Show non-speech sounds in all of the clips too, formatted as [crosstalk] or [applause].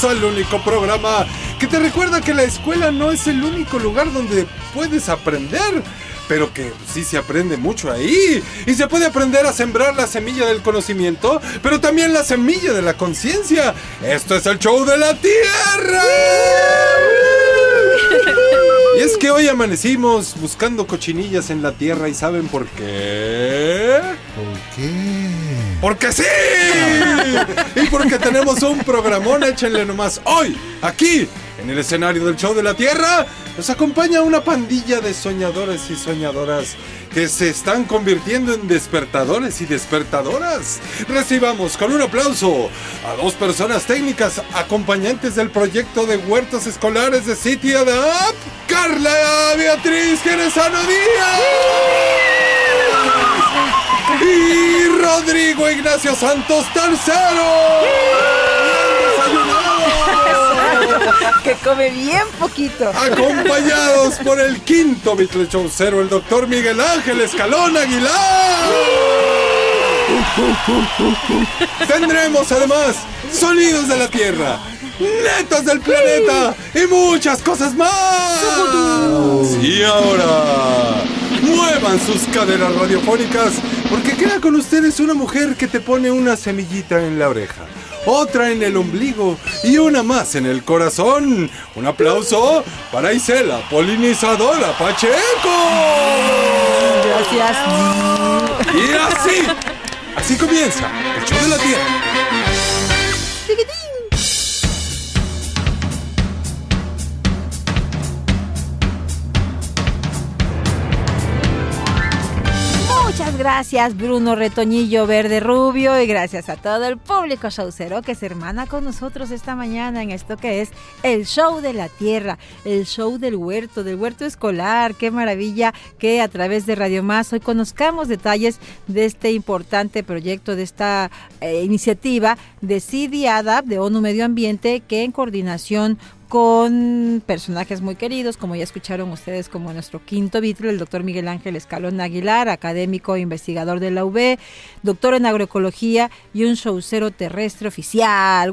Bienvenidos al único programa que te recuerda que la escuela no es el único lugar donde puedes aprender, pero que sí se aprende mucho ahí. Y se puede aprender a sembrar la semilla del conocimiento, pero también la semilla de la conciencia. Esto es el show de la Tierra. Y es que hoy amanecimos buscando cochinillas en la tierra y ¿saben por qué? ¿Por qué? ¡Porque sí! Y porque tenemos un programón, échenle nomás hoy, aquí, en el escenario del show de la Tierra, nos acompaña una pandilla de soñadores y soñadoras que se están convirtiendo en despertadores y despertadoras. Recibamos con un aplauso a dos personas técnicas acompañantes del proyecto de huertos escolares de City Adapt, Carla Beatriz Jerezano Díaz y Rodrigo Ignacio Santos Tercero. [laughs] que come bien poquito. Acompañados [laughs] por el quinto Cero, el doctor Miguel Ángel Escalón Aguilar. Tendremos además sonidos de la Tierra, netas del planeta y muchas cosas más. Y ahora, muevan sus caderas radiofónicas porque queda con ustedes una mujer que te pone una semillita en la oreja otra en el ombligo y una más en el corazón. Un aplauso para Isela, polinizadora Pacheco. Gracias. Y así, así comienza el show de la tierra. Gracias Bruno Retoñillo Verde Rubio y gracias a todo el público showcero que se hermana con nosotros esta mañana en esto que es el show de la tierra, el show del huerto, del huerto escolar. Qué maravilla que a través de Radio Más hoy conozcamos detalles de este importante proyecto, de esta eh, iniciativa de CIDIADAP de ONU Medio Ambiente que en coordinación con personajes muy queridos, como ya escucharon ustedes, como nuestro quinto vitro, el doctor Miguel Ángel Escalón Aguilar, académico e investigador de la UB, doctor en agroecología y un showcero terrestre oficial.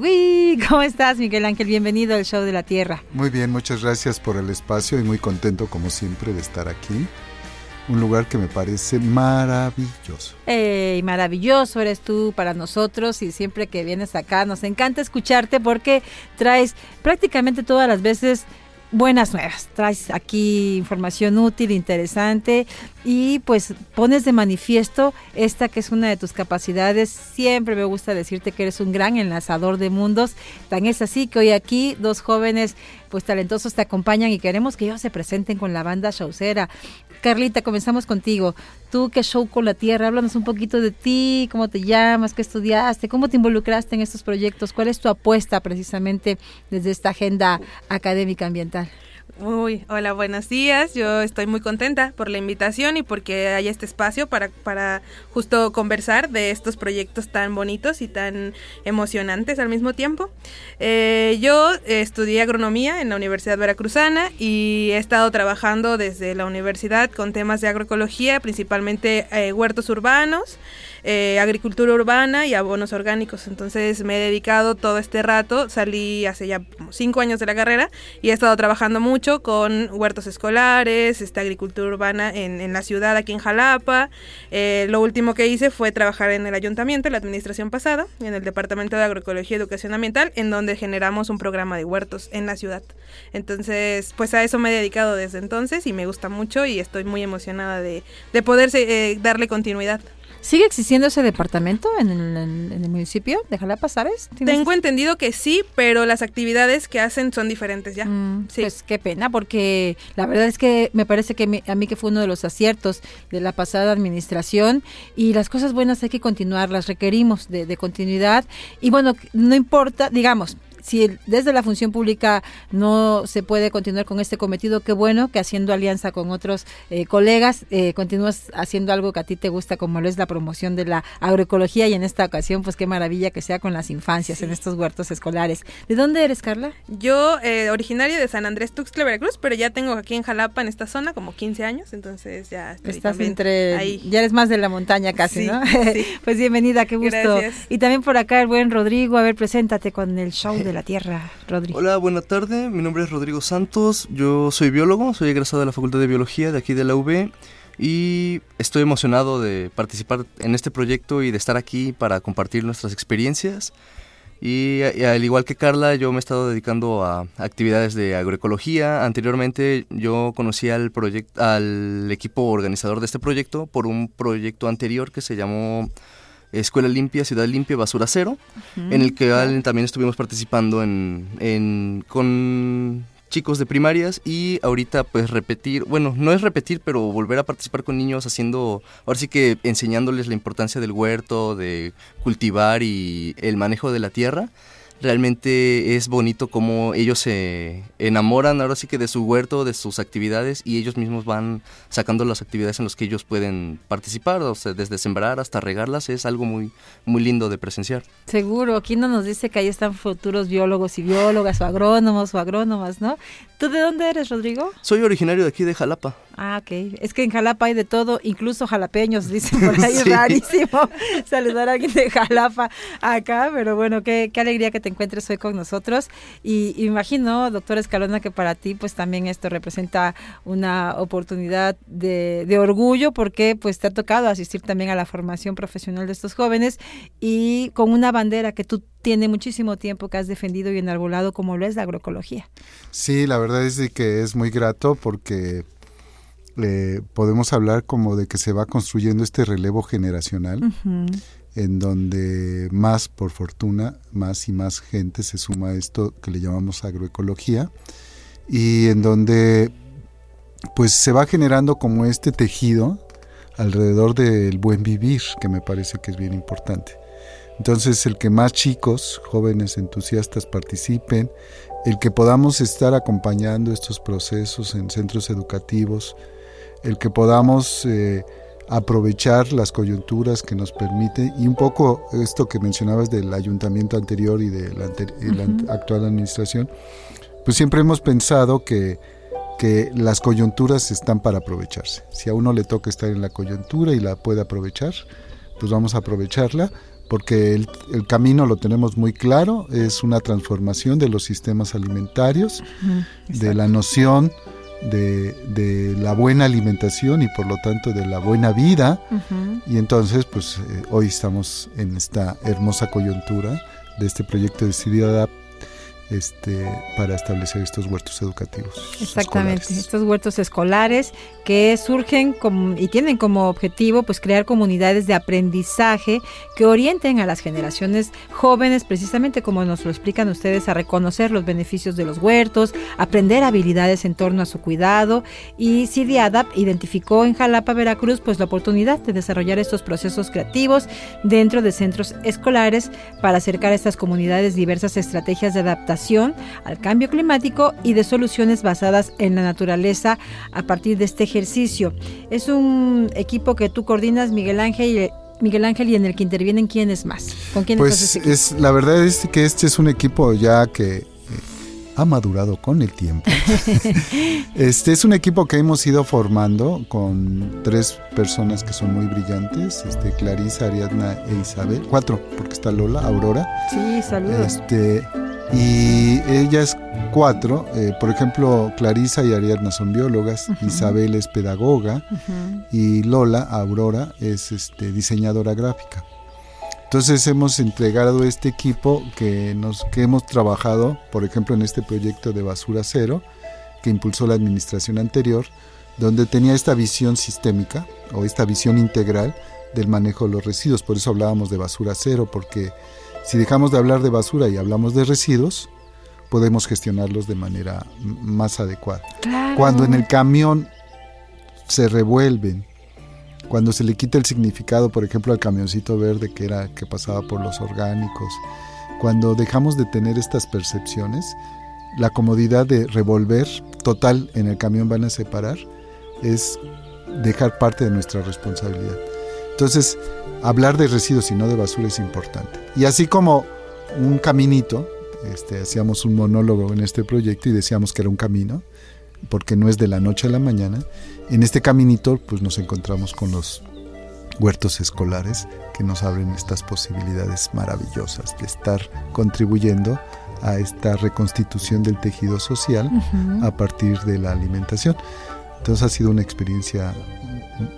¿Cómo estás, Miguel Ángel? Bienvenido al Show de la Tierra. Muy bien, muchas gracias por el espacio y muy contento, como siempre, de estar aquí un lugar que me parece maravilloso. ¡Ey, maravilloso eres tú para nosotros y siempre que vienes acá nos encanta escucharte porque traes prácticamente todas las veces buenas nuevas. Traes aquí información útil, interesante y pues pones de manifiesto esta que es una de tus capacidades. Siempre me gusta decirte que eres un gran enlazador de mundos. Tan es así que hoy aquí dos jóvenes pues talentosos te acompañan y queremos que ellos se presenten con la banda showcera. Carlita, comenzamos contigo. Tú, ¿qué show con la tierra? Háblanos un poquito de ti, cómo te llamas, qué estudiaste, cómo te involucraste en estos proyectos, cuál es tu apuesta precisamente desde esta agenda académica ambiental. Uy, hola, buenos días. Yo estoy muy contenta por la invitación y porque hay este espacio para, para justo conversar de estos proyectos tan bonitos y tan emocionantes al mismo tiempo. Eh, yo estudié agronomía en la Universidad Veracruzana y he estado trabajando desde la universidad con temas de agroecología, principalmente eh, huertos urbanos. Eh, agricultura urbana y abonos orgánicos. Entonces me he dedicado todo este rato, salí hace ya cinco años de la carrera y he estado trabajando mucho con huertos escolares, esta agricultura urbana en, la ciudad aquí en Jalapa. Eh, lo último que hice fue trabajar en el ayuntamiento, en la administración pasada, en el Departamento de Agroecología y Educación Ambiental, en donde generamos un programa de huertos en la ciudad. Entonces, pues a eso me he dedicado desde entonces y me gusta mucho y estoy muy emocionada de, de poder eh, darle continuidad. ¿Sigue existiendo ese departamento en el, en el municipio de Jalapa, sabes? ¿Tienes- Tengo entendido que sí, pero las actividades que hacen son diferentes ya. Mm, Sí. Pues qué pena, porque la verdad es que me parece que mi- a mí que fue uno de los aciertos de la pasada administración y las cosas buenas hay que continuarlas, requerimos de, de continuidad y bueno, no importa, digamos, si desde la función pública no se puede continuar con este cometido, qué bueno que haciendo alianza con otros eh, colegas eh, continúas haciendo algo que a ti te gusta, como lo es la promoción de la agroecología y en esta ocasión, pues qué maravilla que sea con las infancias en estos huertos escolares. ¿De dónde eres, Carla? Yo, eh, originaria de San Andrés Tuxtla, Veracruz, pero ya tengo aquí en Jalapa, en esta zona, como 15 años, entonces ya estoy Estás entre, ahí. ya eres más de la montaña casi, Sí, ¿no? sí. [laughs] pues bienvenida, qué gusto. Gracias. Y también por acá el buen Rodrigo, a ver, preséntate con el show de la tierra, Rodrigo. Hola, buena tarde. Mi nombre es Rodrigo Santos. Yo soy biólogo, soy egresado de la Facultad de Biología de aquí de la UB y estoy emocionado de participar en este proyecto y de estar aquí para compartir nuestras experiencias. Y, al igual que Carla, yo me he estado dedicando a actividades de agroecología. Anteriormente yo conocí al, al equipo organizador de este proyecto por un proyecto anterior que se llamó Escuela Limpia, Ciudad Limpia, Basura Cero en el que también estuvimos participando en, en- con chicos de primarias y ahorita pues repetir, bueno, no es repetir, pero volver a participar con niños haciendo, ahora sí que enseñándoles la importancia del huerto, de cultivar y el manejo de la tierra. Realmente es bonito cómo ellos se enamoran ahora sí que de su huerto, de sus actividades y ellos mismos van sacando las actividades en las que ellos pueden participar, o sea, desde sembrar hasta regarlas, es algo muy, muy lindo de presenciar. Seguro, aquí no nos dice que ahí están futuros biólogos y biólogas o agrónomos o agrónomas, ¿no? ¿Tú de dónde eres, Rodrigo? Soy originario de aquí de Jalapa. Ah, ok. Es que en Jalapa hay de todo, incluso jalapeños, dicen por [laughs] ahí, Sí. rarísimo [laughs] saludar a alguien de Jalapa acá, pero bueno, qué, qué alegría que te encuentres hoy con nosotros. Y, imagino, doctor Escalona, que para ti pues también esto representa una oportunidad de, de orgullo porque pues te ha tocado asistir también a la formación profesional de estos jóvenes y con una bandera que tú tienes muchísimo tiempo que has defendido y enarbolado como lo es la agroecología. Sí, la verdad es que es muy grato porque eh, podemos hablar como de que se va construyendo este relevo generacional en donde más, por fortuna, más y más gente se suma a esto que le llamamos agroecología y en donde pues se va generando como este tejido alrededor del buen vivir, que me parece que es bien importante. Entonces, el que más chicos, jóvenes entusiastas participen, el que podamos estar acompañando estos procesos en centros educativos, el que podamos eh, aprovechar las coyunturas que nos permite y un poco esto que mencionabas del ayuntamiento anterior y de la, ante- y la Ujú. actual administración, pues siempre hemos pensado que, que las coyunturas están para aprovecharse. Si a uno le toca estar en la coyuntura y la puede aprovechar, pues vamos a aprovecharla porque el, el camino lo tenemos muy claro, es una transformación de los sistemas alimentarios, de la noción de, de la buena alimentación y por lo tanto de la buena vida. Y entonces, pues eh, hoy estamos en esta hermosa coyuntura de este proyecto de Ciudad este, para establecer estos huertos educativos. Exactamente, escolares. estos huertos escolares que surgen como- y tienen como objetivo pues crear comunidades de aprendizaje que orienten a las generaciones jóvenes precisamente como nos lo explican ustedes a reconocer los beneficios de los huertos, aprender habilidades en torno a su cuidado y CIDIADAP identificó en Jalapa, Veracruz pues la oportunidad de desarrollar estos procesos creativos dentro de centros escolares para acercar a estas comunidades diversas estrategias de adaptación al cambio climático y de soluciones basadas en la naturaleza a partir de este ejercicio. Es un equipo que tú coordinas, Miguel Ángel, y, Miguel Ángel, y en el que intervienen quiénes más. ¿Con quiénes Pues es, la verdad es que este es un equipo ya que eh, ha madurado con el tiempo. [laughs] este es un equipo que hemos ido formando con tres personas que son muy brillantes, este, Clarisa, Ariadna e Isabel, cuatro, porque está Lola, Aurora. Sí, saludos. Este, y ellas cuatro, eh, por ejemplo, Clarisa y Ariadna son biólogas, Ujú. Isabel es pedagoga Ujú. y Lola, Aurora, es este, diseñadora gráfica. Entonces hemos entregado este equipo que, nos, que hemos trabajado, por ejemplo, en este proyecto de Basura Cero, que impulsó la administración anterior, donde tenía esta visión sistémica o esta visión integral del manejo de los residuos. Por eso hablábamos de basura cero, porque si dejamos de hablar de basura y hablamos de residuos, podemos gestionarlos de manera más adecuada. Cuando en el camión se revuelven, cuando se le quita el significado, por ejemplo, al camioncito verde que era que pasaba por los orgánicos, cuando dejamos de tener estas percepciones, la comodidad de revolver total en el camión van a separar es dejar parte de nuestra responsabilidad. Entonces, hablar de residuos y no de basura es importante. Y así como un caminito, este, hacíamos un monólogo en este proyecto y decíamos que era un camino, porque no es de la noche a la mañana. En este caminito, pues nos encontramos con los huertos escolares que nos abren estas posibilidades maravillosas de estar contribuyendo a esta reconstitución del tejido social a partir de la alimentación. Entonces ha sido una experiencia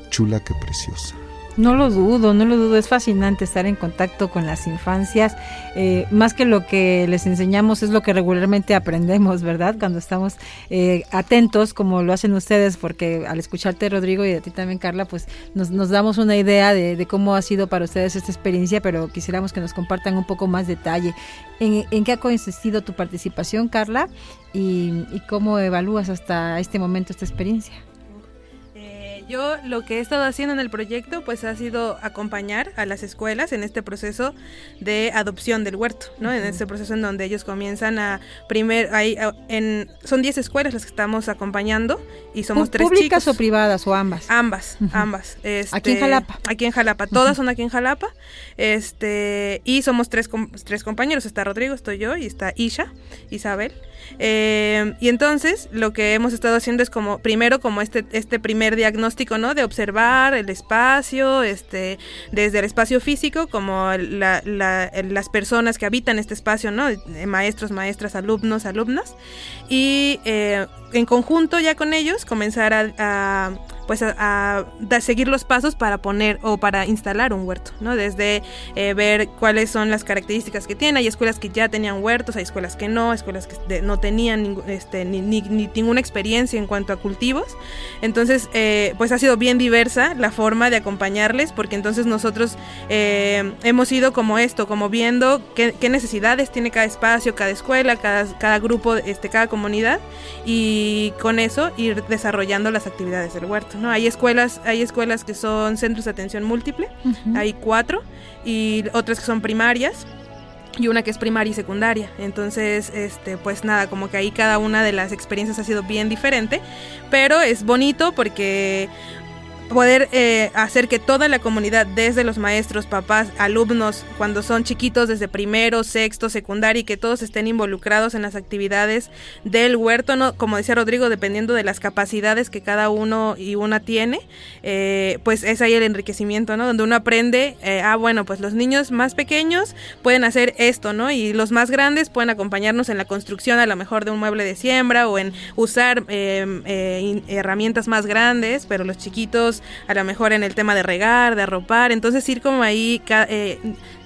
chula que preciosa. No lo dudo, no lo dudo, es fascinante estar en contacto con las infancias. Eh, más que lo que les enseñamos es lo que regularmente aprendemos, ¿verdad? Cuando estamos eh, atentos, como lo hacen ustedes, porque al escucharte, Rodrigo, y a ti también, Carla, pues nos, nos damos una idea de, cómo ha sido para ustedes esta experiencia, pero quisiéramos que nos compartan un poco más detalle. ¿En, qué ha consistido tu participación, Carla? y cómo evalúas hasta este momento esta experiencia? Yo lo que he estado haciendo en el proyecto pues ha sido acompañar a las escuelas en este proceso de adopción del huerto, ¿no? En este proceso en donde ellos comienzan a primer hay en son 10 escuelas las que estamos acompañando y somos tres ¿Públicas o privadas o ambas? Ambas, ambas. Este, aquí en Jalapa. Aquí en Jalapa, todas son aquí en Jalapa. Este, y somos tres tres compañeros, está Rodrigo, estoy yo y está Isha, Isabel. Eh, y entonces lo que hemos estado haciendo es como, primero como este, este primer diagnóstico, ¿no? De observar el espacio, este, desde el espacio físico, como las personas que habitan este espacio, ¿no? Maestros, maestras, alumnos, alumnas. Y eh, en conjunto ya con ellos comenzar a pues a, seguir los pasos para poner o para instalar un huerto, ¿no? Desde eh, ver cuáles son las características que tiene. Hay escuelas que ya tenían huertos, hay escuelas que no, escuelas que no tenían este, ni, ninguna experiencia en cuanto a cultivos. Entonces, eh, pues ha sido bien diversa la forma de acompañarles, porque entonces nosotros eh, hemos ido como esto, como viendo qué, necesidades tiene cada espacio, cada escuela, cada, cada grupo, este, cada comunidad, y con eso ir desarrollando las actividades del huerto. ¿No? Hay escuelas, hay escuelas que son centros de atención múltiple, hay cuatro, y otras que son primarias y una que es primaria y secundaria. Entonces, este, pues nada, como que ahí cada una de las experiencias ha sido bien diferente, pero es bonito porque poder eh, hacer que toda la comunidad, desde los maestros, papás, alumnos, cuando son chiquitos, desde primero, sexto, secundario, y que todos estén involucrados en las actividades del huerto, ¿no? como decía Rodrigo, dependiendo de las capacidades que cada uno y una tiene, eh, pues es ahí el enriquecimiento, ¿no? Donde uno aprende, eh, ah, bueno, pues los niños más pequeños pueden hacer esto, ¿no? Y los más grandes pueden acompañarnos en la construcción a lo mejor de un mueble de siembra o en usar em, herramientas más grandes, pero los chiquitos a lo mejor en el tema de regar, de arropar, entonces ir como ahí eh,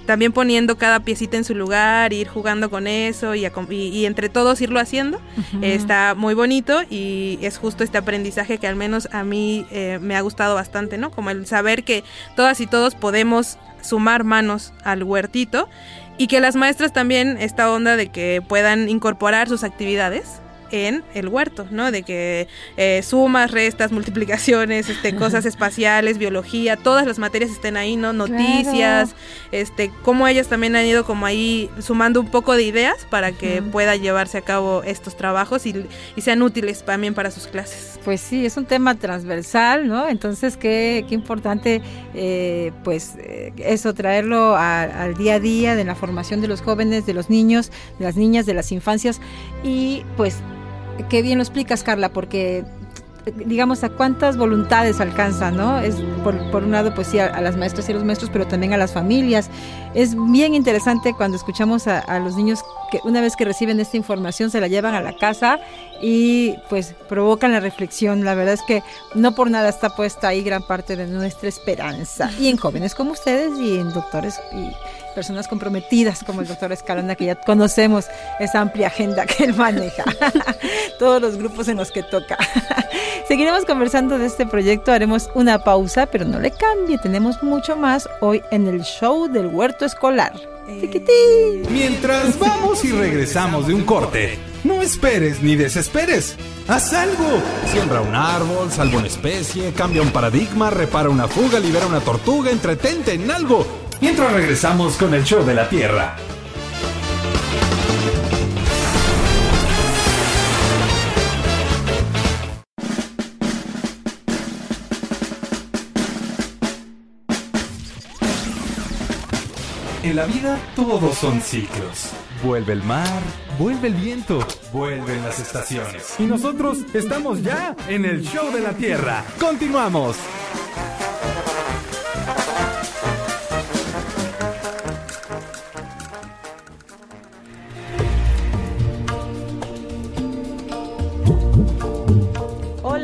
también poniendo cada piecita en su lugar, ir jugando con eso y, y, entre todos irlo haciendo, está muy bonito y es justo este aprendizaje que al menos a mí eh, me ha gustado bastante, ¿no? Como el saber que todas y todos podemos sumar manos al huertito y que las maestras también esta onda de que puedan incorporar sus actividades en el huerto, ¿no? De que eh, sumas, restas, [laughs] multiplicaciones, este, cosas espaciales, biología, todas las materias estén ahí, ¿no? Noticias, este, cómo ellas también han ido como ahí sumando un poco de ideas para que pueda llevarse a cabo estos trabajos y, sean útiles también para sus clases. Pues sí, es un tema transversal, ¿no? Entonces, qué, qué importante, eh, pues, eh, eso, traerlo al día a día de la formación de los jóvenes, de los niños, de las niñas, de las infancias y, pues, Qué bien lo explicas, Carla, porque digamos, a cuántas voluntades alcanza, ¿no? Es por, un lado, pues sí, a, las maestras y los maestros, pero también a las familias. Es bien interesante cuando escuchamos a, a, los niños que una vez que reciben esta información se la llevan a la casa y pues provocan la reflexión. La verdad es que no por nada está puesta ahí gran parte de nuestra esperanza. Y en jóvenes como ustedes y en doctores y personas comprometidas como el doctor Escalona, que ya conocemos esa amplia agenda que él maneja, [laughs] todos los grupos en los que toca. [laughs] Seguiremos conversando de este proyecto, haremos una pausa, pero no le cambie, tenemos mucho más hoy en el show del huerto escolar. Tiquitín. Mientras vamos y regresamos de un corte, no esperes ni desesperes. Haz algo. Siembra un árbol, salva una especie, cambia un paradigma, repara una fuga, libera una tortuga, entretente en algo. Mientras regresamos con el show de la Tierra. En la vida todos son ciclos. Vuelve el mar, vuelve el viento, vuelven las estaciones. Y nosotros estamos ya en el show de la Tierra. Continuamos.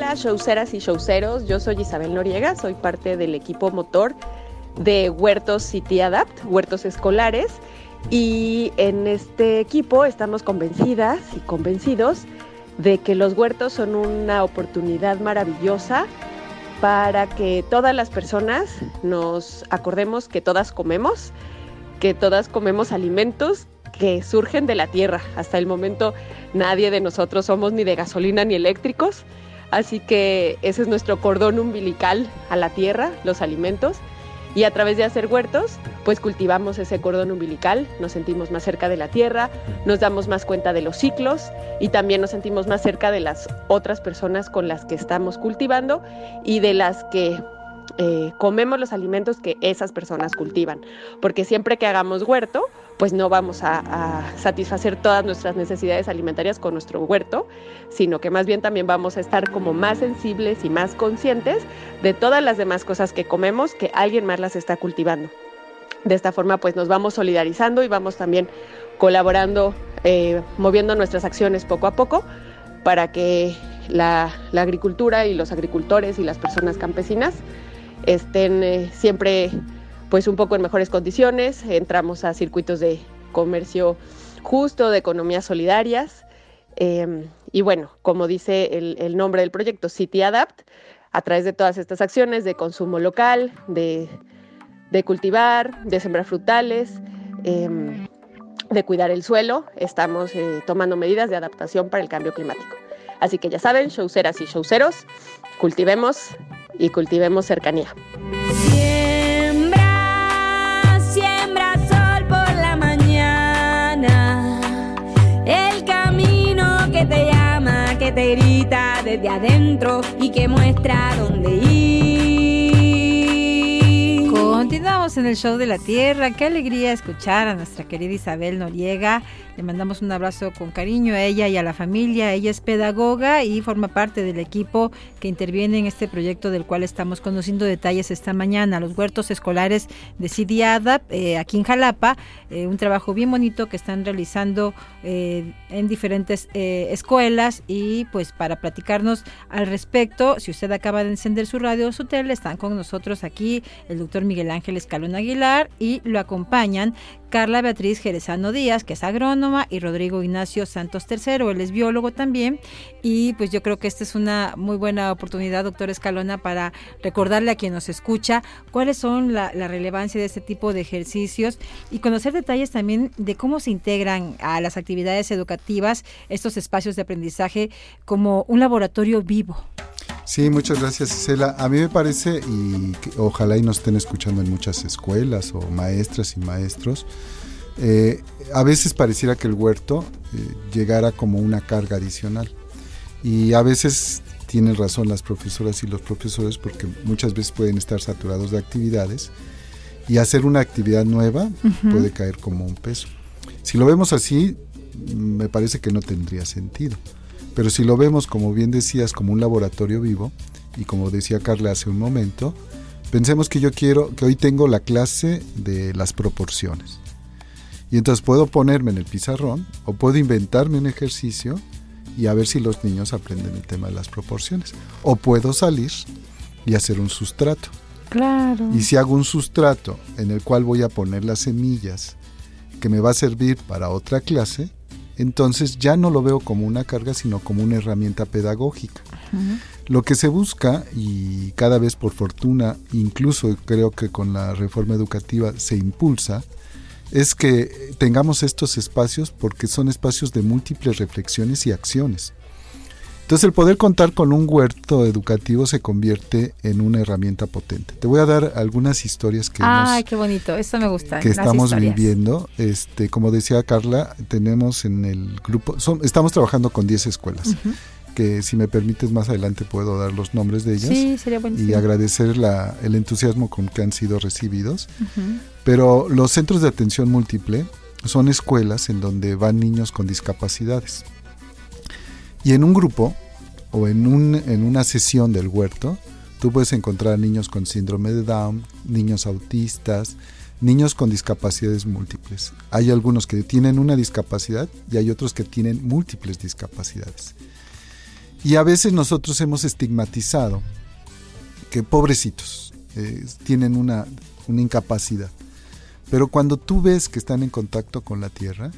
Hola, showceras y showceros. Yo soy Isabel Noriega, soy parte del equipo motor de Huertos City Adapt, Huertos Escolares. Y en este equipo estamos convencidas y convencidos de que los huertos son una oportunidad maravillosa para que todas las personas nos acordemos que todas comemos, que todas comemos alimentos que surgen de la tierra. Hasta el momento nadie de nosotros somos ni de gasolina ni eléctricos, así que ese es nuestro cordón umbilical a la tierra, los alimentos. Y a través de hacer huertos, pues cultivamos ese cordón umbilical, nos sentimos más cerca de la tierra, nos damos más cuenta de los ciclos y también nos sentimos más cerca de las otras personas con las que estamos cultivando y de las que eh, comemos los alimentos que esas personas cultivan. Porque siempre que hagamos huerto, pues no vamos a, satisfacer todas nuestras necesidades alimentarias con nuestro huerto, sino que más bien también vamos a estar como más sensibles y más conscientes de todas las demás cosas que comemos que alguien más las está cultivando. De esta forma pues nos vamos solidarizando y vamos también colaborando, eh, moviendo nuestras acciones poco a poco para que la, agricultura y los agricultores y las personas campesinas estén eh, siempre pues un poco en mejores condiciones, entramos a circuitos de comercio justo, de economías solidarias. Eh, y bueno, como dice el, nombre del proyecto, City Adapt, a través de todas estas acciones de consumo local, de, de cultivar, de sembrar frutales, eh, de cuidar el suelo, estamos eh, tomando medidas de adaptación para el cambio climático. Así que ya saben, showceras y showceros, cultivemos y cultivemos cercanía. que te grita desde adentro y que muestra dónde ir. Continuamos en el show de la Tierra. Qué alegría escuchar a nuestra querida Isabel Noriega. Le mandamos un abrazo con cariño a ella y a la familia. Ella es pedagoga y forma parte del equipo que interviene en este proyecto del cual estamos conociendo detalles esta mañana, los huertos escolares de ADAP, eh, aquí en Jalapa. Eh, un trabajo bien bonito que están realizando eh, en diferentes eh, escuelas y pues para platicarnos al respecto, si usted acaba de encender su radio o su tele, están con nosotros aquí el doctor Miguel Ángel Escalón Aguilar y lo acompañan Carla Beatriz Jerezano Díaz, que es agrónoma, y Rodrigo Ignacio Santos III, él es biólogo también. Y pues yo creo que esta es una muy buena oportunidad, doctor Escalona, para recordarle a quien nos escucha cuáles son la, la relevancia de este tipo de ejercicios y conocer detalles también de cómo se integran a las actividades educativas estos espacios de aprendizaje como un laboratorio vivo. Sí, muchas gracias Isela. A mí me parece, y que, ojalá y nos estén escuchando en muchas escuelas o maestras y maestros, eh, a veces pareciera que el huerto eh, llegara como una carga adicional. Y a veces tienen razón las profesoras y los profesores porque muchas veces pueden estar saturados de actividades y hacer una actividad nueva uh -huh. puede caer como un peso. Si lo vemos así, me parece que no tendría sentido. Pero si lo vemos, como bien decías, como un laboratorio vivo, y como decía Carla hace un momento, pensemos que yo quiero, que hoy tengo la clase de las proporciones. Y entonces puedo ponerme en el pizarrón o puedo inventarme un ejercicio y a ver si los niños aprenden el tema de las proporciones. O puedo salir y hacer un sustrato. Claro. Y si hago un sustrato en el cual voy a poner las semillas que me va a servir para otra clase, entonces ya no lo veo como una carga, sino como una herramienta pedagógica. Lo que se busca, y cada vez por fortuna, incluso creo que con la reforma educativa se impulsa, es que tengamos estos espacios porque son espacios de múltiples reflexiones y acciones. Entonces el poder contar con un huerto educativo se convierte en una herramienta potente. Te voy a dar algunas historias que, Ay, qué bonito, eso me gusta. que estamos historias. viviendo. Este, como decía Carla, tenemos en el grupo, son- estamos trabajando con 10 escuelas, que si me permites más adelante puedo dar los nombres de ellas Sí, sería y buenísimo. agradecer la- el entusiasmo con que han sido recibidos. Pero los centros de atención múltiple son escuelas en donde van niños con discapacidades. Y en un grupo o en, un, en una sesión del huerto, tú puedes encontrar niños con síndrome de Down, niños autistas, niños con discapacidades múltiples. Hay algunos que tienen una discapacidad y hay otros que tienen múltiples discapacidades. Y a veces nosotros hemos estigmatizado que pobrecitos eh, tienen una, una incapacidad. Pero cuando tú ves que están en contacto con la tierra,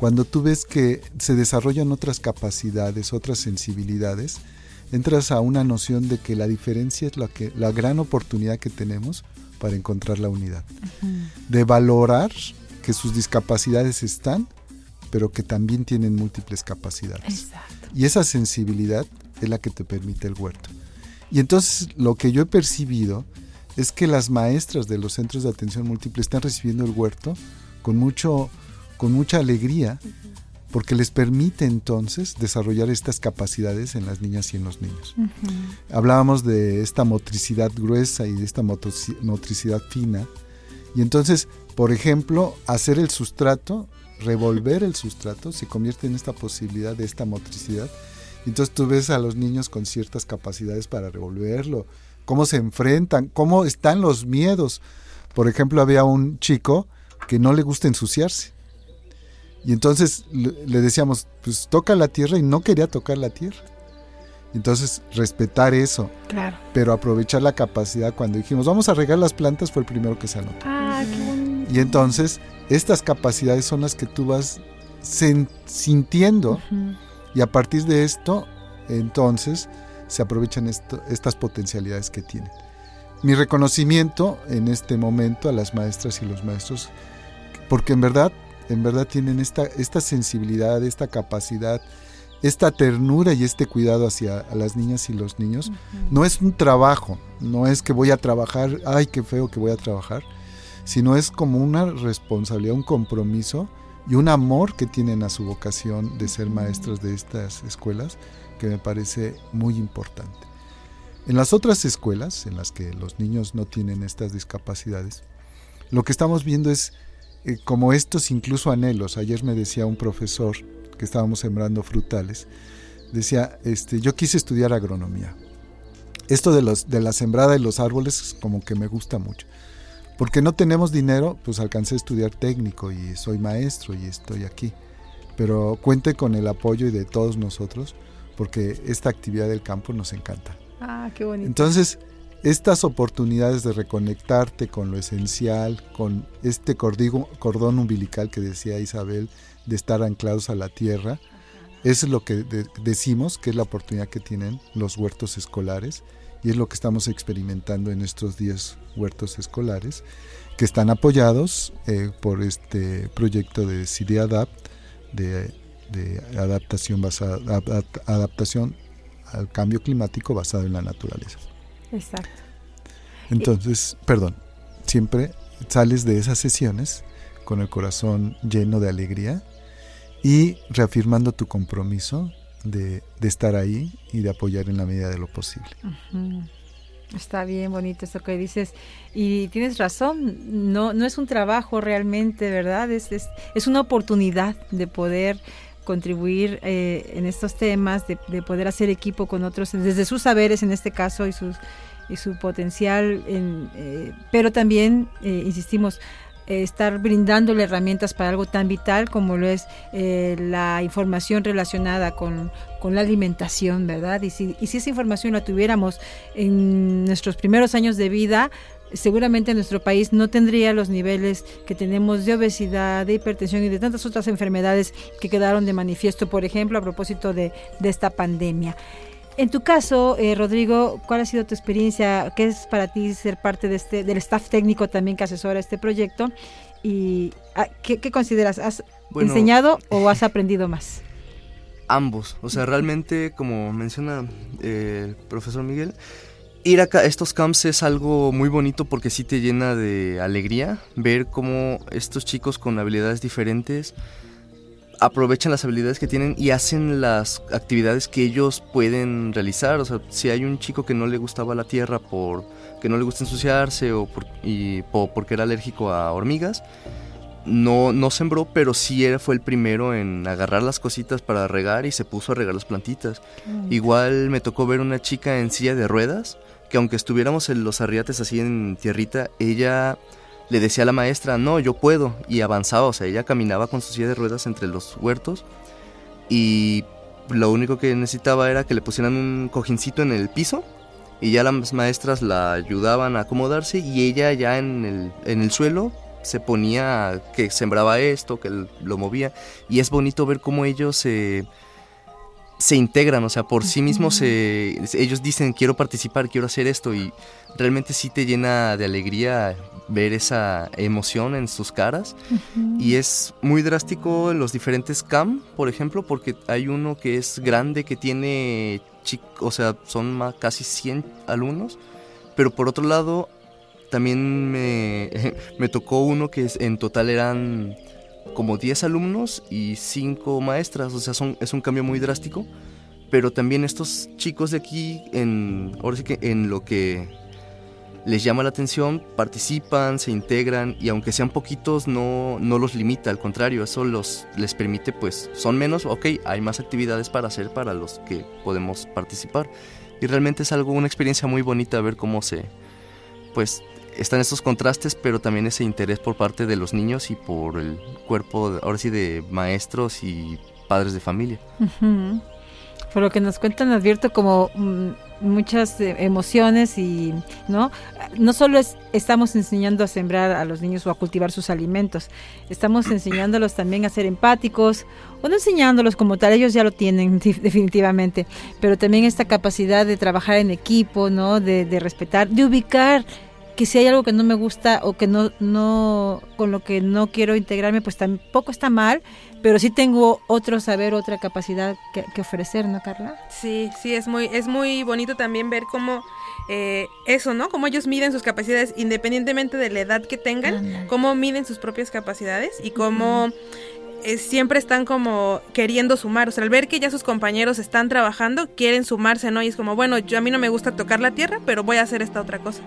cuando tú ves que se desarrollan otras capacidades, otras sensibilidades, entras a una noción de que la diferencia es la, que, la gran oportunidad que tenemos para encontrar la unidad. De valorar que sus discapacidades están, pero que también tienen múltiples capacidades. Exacto. Y esa sensibilidad es la que te permite el huerto. Y entonces lo que yo he percibido es que las maestras de los centros de atención múltiple están recibiendo el huerto con mucho con mucha alegría porque les permite entonces desarrollar estas capacidades en las niñas y en los niños. Hablábamos de esta motricidad gruesa y de esta motricidad fina. Y entonces, por ejemplo, hacer el sustrato, revolver el sustrato, se convierte en esta posibilidad de esta motricidad. Y entonces tú ves a los niños con ciertas capacidades para revolverlo, cómo se enfrentan, cómo están los miedos. Por ejemplo, había un chico que no le gusta ensuciarse. Y entonces le decíamos, pues toca la tierra y no quería tocar la tierra. Entonces, respetar eso, Claro. pero aprovechar la capacidad cuando dijimos, vamos a regar las plantas, fue el primero que se anotó. Ah, qué bonito. Y entonces, estas capacidades son las que tú vas sintiendo y a partir de esto, entonces, se aprovechan esto- estas potencialidades que tienen. Mi reconocimiento en este momento a las maestras y los maestros, porque en verdad, en verdad tienen esta, esta sensibilidad, esta capacidad, esta ternura y este cuidado hacia a las niñas y los niños. No es un trabajo, no es que voy a trabajar, ay, qué feo que voy a trabajar, sino es como una responsabilidad, un compromiso y un amor que tienen a su vocación de ser maestros de estas escuelas que me parece muy importante. En las otras escuelas, en las que los niños no tienen estas discapacidades, lo que estamos viendo es eh, como estos incluso anhelos. Ayer me decía un profesor que estábamos sembrando frutales, decía, este, yo quise estudiar agronomía. Esto de, los, de la sembrada de los árboles como que me gusta mucho. Porque no tenemos dinero, pues alcancé a estudiar técnico y soy maestro y estoy aquí. Pero cuente con el apoyo de todos nosotros porque esta actividad del campo nos encanta. Ah, qué bonito. Entonces, estas oportunidades de reconectarte con lo esencial, con este cordigo- cordón umbilical que decía Isabel, de estar anclados a la tierra, es lo que de- decimos que es la oportunidad que tienen los huertos escolares y es lo que estamos experimentando en estos 10 huertos escolares que están apoyados eh, por este proyecto de CIDIADAPT de, de adaptación basada adap- adaptación al cambio climático basado en la naturaleza. Exacto. Entonces, perdón, siempre sales de esas sesiones con el corazón lleno de alegría y reafirmando tu compromiso de, de estar ahí y de apoyar en la medida de lo posible. Está bien bonito eso que dices. Y tienes razón, no, no es un trabajo realmente, ¿verdad? Es, es, es una oportunidad de poder contribuir eh, en estos temas, de, de poder hacer equipo con otros, desde sus saberes en este caso y, sus, y su potencial, en, eh, pero también, eh, insistimos, eh, estar brindándole herramientas para algo tan vital como lo es la información relacionada con, con la alimentación, ¿verdad? Y si, y si esa información la tuviéramos en nuestros primeros años de vida, seguramente nuestro país no tendría los niveles que tenemos de obesidad, de hipertensión y de tantas otras enfermedades que quedaron de manifiesto, por ejemplo, a propósito de, de esta pandemia. En tu caso, eh, Rodrigo, ¿cuál ha sido tu experiencia? ¿Qué es para ti ser parte de este, del staff técnico también que asesora este proyecto? ¿Y ah, qué, qué consideras? ¿Has Bueno, enseñado o has aprendido más? ambos. O sea, realmente, como menciona eh, el profesor Miguel, ir a estos camps es algo muy bonito porque sí te llena de alegría ver cómo estos chicos con habilidades diferentes aprovechan las habilidades que tienen y hacen las actividades que ellos pueden realizar. O sea, si hay un chico que no le gustaba la tierra por que no le gusta ensuciarse o por- y po- porque era alérgico a hormigas, no, no sembró, pero sí era, fue el primero en agarrar las cositas para regar y se puso a regar las plantitas. Igual me tocó ver una chica en silla de ruedas, que aunque estuviéramos en los arriates así en tierrita, ella le decía a la maestra, no, yo puedo, y avanzaba, o sea, ella caminaba con su silla de ruedas entre los huertos y lo único que necesitaba era que le pusieran un cojincito en el piso y ya las maestras la ayudaban a acomodarse y ella ya en el, en el suelo se ponía que sembraba esto, que lo movía y es bonito ver cómo ellos se se integran, o sea, por sí mismos se, ellos dicen quiero participar, quiero hacer esto y realmente sí te llena de alegría ver esa emoción en sus caras. Y es muy drástico en los diferentes cam, por ejemplo, porque hay uno que es grande que tiene, o sea, son ma- casi 100 alumnos, pero por otro lado también me, [laughs] me tocó uno que es- en total eran como 10 alumnos y 5 maestras, o sea, es un cambio muy drástico, pero también estos chicos de aquí, en, ahora sí que en lo que les llama la atención, participan, se integran y aunque sean poquitos no, no los limita, al contrario, eso los, les permite, pues son menos, ok, hay más actividades para hacer para los que podemos participar. Y realmente es algo, una experiencia muy bonita ver cómo se, pues están estos contrastes, pero también ese interés por parte de los niños y por el cuerpo, ahora sí, de maestros y padres de familia. Por lo que nos cuentan, advierto como mm, muchas eh, emociones y, ¿no? No solo es, estamos enseñando a sembrar a los niños o a cultivar sus alimentos, estamos [clears throat] enseñándolos también a ser empáticos, o no enseñándolos como tal, ellos ya lo tienen definitivamente, pero también esta capacidad de trabajar en equipo, ¿no? De, de respetar, de ubicar que si hay algo que no me gusta o que no, no, con lo que no quiero integrarme, pues tampoco está mal, pero sí tengo otro saber, otra capacidad que, que ofrecer, ¿no, Carla? Sí, sí, es muy, es muy bonito también ver cómo eh, eso, ¿no? Cómo ellos miden sus capacidades independientemente de la edad que tengan, cómo miden sus propias capacidades y cómo eh, siempre están como queriendo sumar. O sea, al ver que ya sus compañeros están trabajando, quieren sumarse, ¿no? Y es como, bueno, yo a mí no me gusta tocar la tierra, pero voy a hacer esta otra cosa.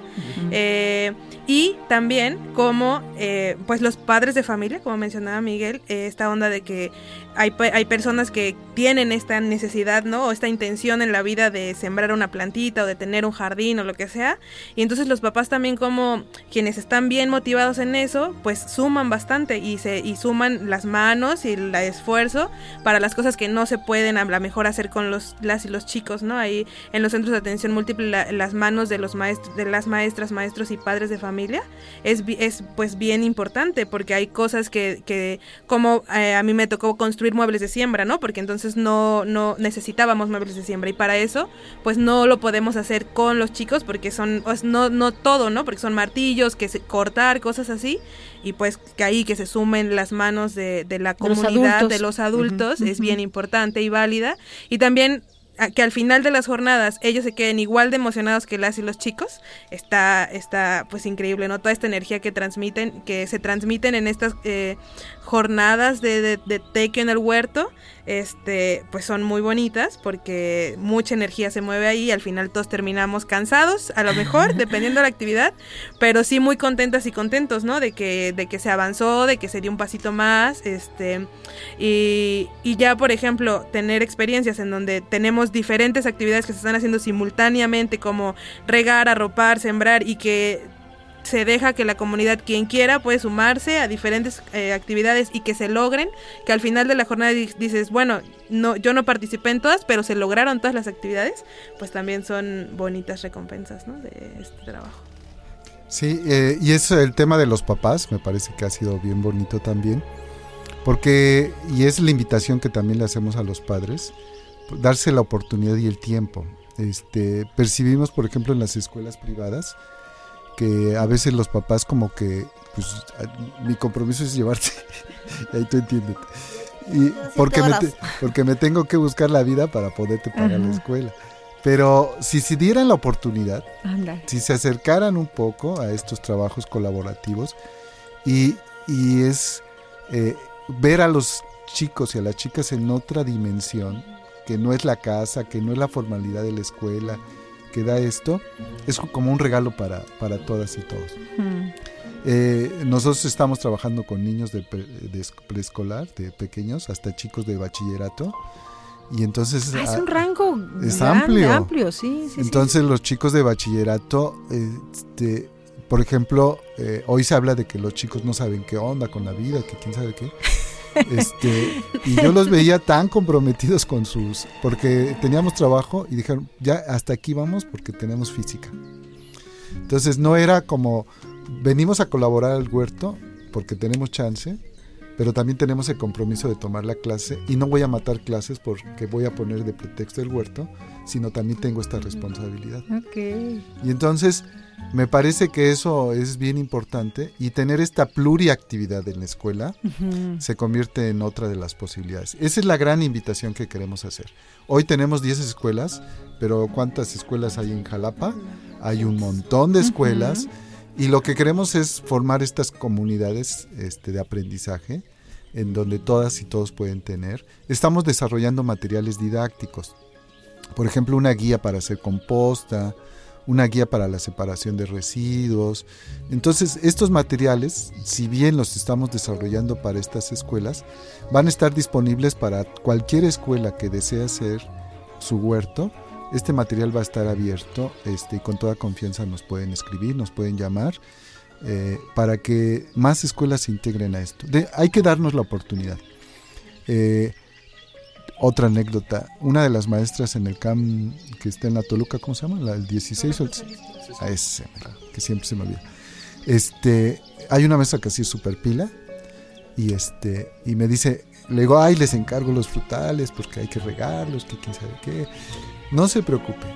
Eh, y también como eh, pues los padres de familia, como mencionaba Miguel, eh, esta onda de que hay, hay personas que tienen esta necesidad, ¿no? O esta intención en la vida de sembrar una plantita o de tener un jardín o lo que sea. Y entonces los papás también como quienes están bien motivados en eso, pues suman bastante y se y suman las manos y el esfuerzo para las cosas que no se pueden a lo mejor hacer con los las y los chicos, ¿no? Ahí en los centros de atención múltiple la- las manos de los maestros de las maestras, maestros y padres de familia es, es pues bien importante porque hay cosas que, que como eh, a mí me tocó construir muebles de siembra, ¿no? Porque entonces no, no necesitábamos muebles de siembra. Y para eso pues no lo podemos hacer con los chicos porque son, pues, no, no todo, ¿no? Porque son martillos, que se, cortar, cosas así. Y pues que ahí que se sumen las manos de, de la los comunidad, de los adultos, es bien importante y válida. Y también que al final de las jornadas ellos se queden igual de emocionados que las y los chicos está está pues increíble no toda esta energía que transmiten que se transmiten en estas eh, jornadas de, de, de en el huerto este pues son muy bonitas porque mucha energía se mueve ahí y al final todos terminamos cansados a lo mejor [laughs] dependiendo de la actividad pero sí muy contentas y contentos no de que de que se avanzó de que se dio un pasito más este y, y ya, por ejemplo, tener experiencias en donde tenemos diferentes actividades que se están haciendo simultáneamente, como regar, arropar, sembrar, y que se deja que la comunidad, quien quiera, puede sumarse a diferentes eh, actividades y que se logren, que al final de la jornada di- dices, bueno, no, yo no participé en todas, pero se lograron todas las actividades, pues también son bonitas recompensas ¿no? de este trabajo. Sí, eh, y es el tema de los papás, me parece que ha sido bien bonito también, porque, y es la invitación que también le hacemos a los padres, darse la oportunidad y el tiempo. Este, percibimos, por ejemplo, en las escuelas privadas, que a veces los papás como que, pues, mi compromiso es llevarte, [laughs] y ahí tú entiendes. Y porque me, te- porque me tengo que buscar la vida para poderte pagar la escuela. Pero si se dieran la oportunidad, Anda. si se acercaran un poco a estos trabajos colaborativos y, y es eh, ver a los chicos y a las chicas en otra dimensión, que no es la casa, que no es la formalidad de la escuela, que da esto, es como un regalo para, para todas y todos. Mm. Eh, nosotros estamos trabajando con niños de, pre- de esc- preescolar, de pequeños, hasta chicos de bachillerato. Y entonces... Ah, es un rango es grande, amplio. amplio, sí, sí, sí. entonces los chicos de bachillerato, este, por ejemplo, eh, hoy se habla de que los chicos no saben qué onda con la vida, que quién sabe qué. Este, y yo los veía tan comprometidos con sus, porque teníamos trabajo y dijeron, ya hasta aquí vamos porque tenemos física. Entonces no era como, venimos a colaborar al huerto porque tenemos chance, pero también tenemos el compromiso de tomar la clase y no voy a matar clases porque voy a poner de pretexto el huerto, sino también tengo esta responsabilidad. Ok. Y entonces me parece que eso es bien importante y tener esta pluriactividad en la escuela se convierte en otra de las posibilidades. Esa es la gran invitación que queremos hacer. Hoy tenemos 10 escuelas, pero ¿cuántas escuelas hay en Jalapa? Hay un montón de escuelas y lo que queremos es formar estas comunidades este, de aprendizaje en donde todas y todos pueden tener. Estamos desarrollando materiales didácticos. Por ejemplo, una guía para hacer composta, una guía para la separación de residuos. Entonces, estos materiales, si bien los estamos desarrollando para estas escuelas, van a estar disponibles para cualquier escuela que desee hacer su huerto. Este material va a estar abierto este, y con toda confianza nos pueden escribir, nos pueden llamar eh, para que más escuelas se integren a esto. Hay que darnos la oportunidad. Eh, otra anécdota, una de las maestras en el CAM que está en la Toluca, ¿cómo se llama? La del 16 o el- a ese, que siempre se me olvida. Este, hay una maestra que así es super pila y este y me dice, le digo, "Ay, les encargo los frutales porque hay que regarlos, que quién sabe qué." No se preocupe.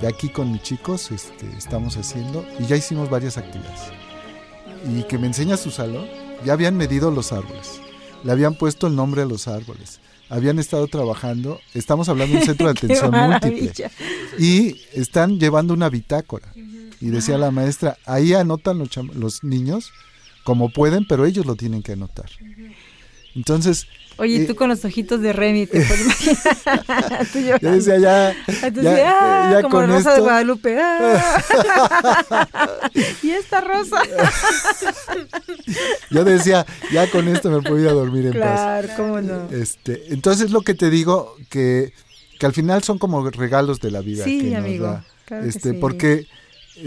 De aquí con mis chicos este, estamos haciendo y ya hicimos varias actividades. Y que me enseña su salón, ya habían medido los árboles, le habían puesto el nombre a los árboles, habían estado trabajando, estamos hablando de un centro de [laughs] atención múltiple y están llevando una bitácora. Y decía la maestra, ahí anotan los, los niños como pueden, pero ellos lo tienen que anotar. Entonces, Oye, Eh, tú con los ojitos de Remy, te puedes imaginar. [laughs] Tú yo decía, ya, Entonces, ya, ah, ya como con Rosa de Guadalupe. ah. [laughs] y esta rosa. yo decía, ya con esto me puedo ir a dormir en paz. Claro, cómo no. Este, entonces lo que te digo, que, que al final son como regalos de la vida. Sí, que nos amigo, da. claro que este, sí. Porque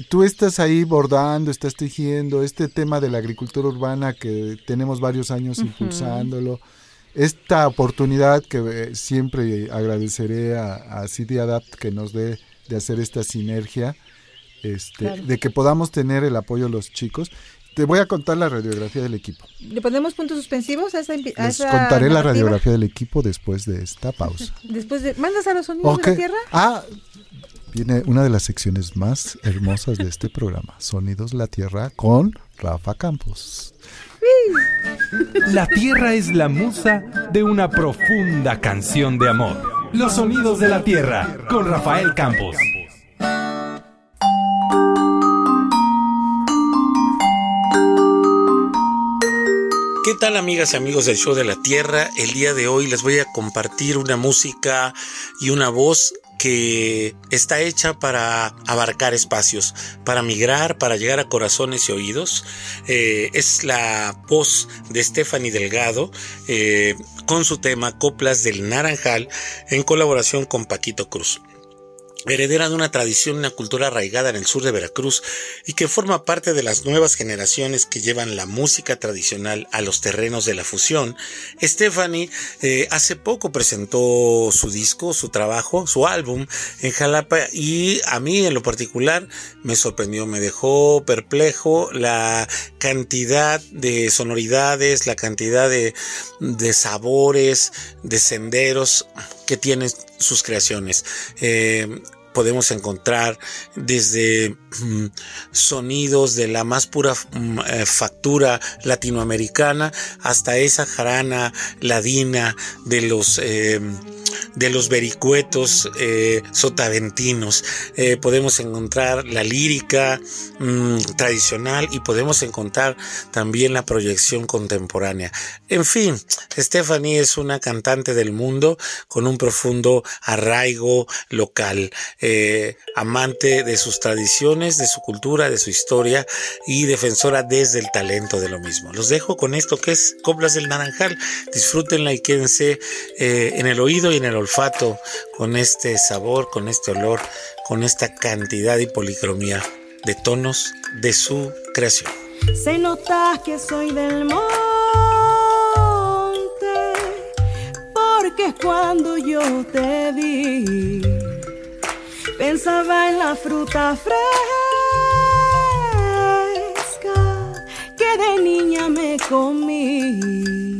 tú estás ahí bordando, estás tejiendo, este tema de la agricultura urbana que tenemos varios años impulsándolo, esta oportunidad que eh, siempre agradeceré a, a City Adapt que nos dé de hacer esta sinergia, este, Claro. de que podamos tener el apoyo de los chicos. Te voy a contar la radiografía del equipo. ¿Le ponemos puntos suspensivos a esa, a Les esa contaré la radiografía del equipo después de esta pausa. [laughs] Después de. ¿Mandas a los sonidos de la tierra? Ah, viene una de las secciones más hermosas de este programa, Sonidos de la Tierra con Rafa Campos. [laughs] La tierra es la musa de una profunda canción de amor. Los sonidos de la tierra con Rafael Campos. ¿Qué tal amigas y amigos del show de la Tierra? El día de hoy les voy a compartir una música y una voz que está hecha para abarcar espacios, para migrar, para llegar a corazones y oídos. Eh, es la voz de Stephanie Delgado eh, con su tema Coplas del Naranjal en colaboración con Paquito Cruz. Heredera de una tradición y una cultura arraigada en el sur de Veracruz y que forma parte de las nuevas generaciones que llevan la música tradicional a los terrenos de la fusión, Stephanie eh, hace poco presentó su disco, su trabajo, su álbum en Jalapa y a mí en lo particular me sorprendió, me dejó perplejo la cantidad de sonoridades, la cantidad de, de sabores, de senderos que tienen sus creaciones. Eh, podemos encontrar desde mm, sonidos de la más pura mm, eh, factura latinoamericana hasta esa jarana ladina de los eh, de los vericuetos eh, sotaventinos. Eh, podemos encontrar la lírica mm, tradicional y podemos encontrar también la proyección contemporánea. En fin, Stephanie es una cantante del mundo con un profundo arraigo local, eh, amante de sus tradiciones, de su cultura, de su historia y defensora desde el talento de lo mismo. Los dejo con esto que es Coplas del Naranjal. Disfrútenla y quédense en el oído y en el olfato, con este sabor, con este olor, con esta cantidad y policromía de tonos de su creación. Se nota que soy del monte, porque cuando yo te vi, pensaba en la fruta fresca que de niña me comí.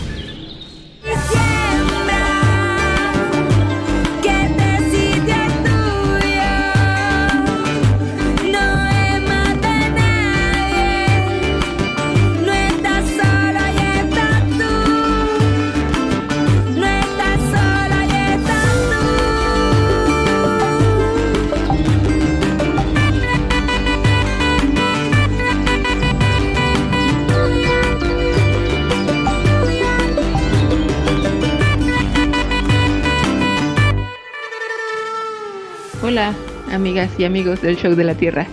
Amigas y amigos del Show de la Tierra.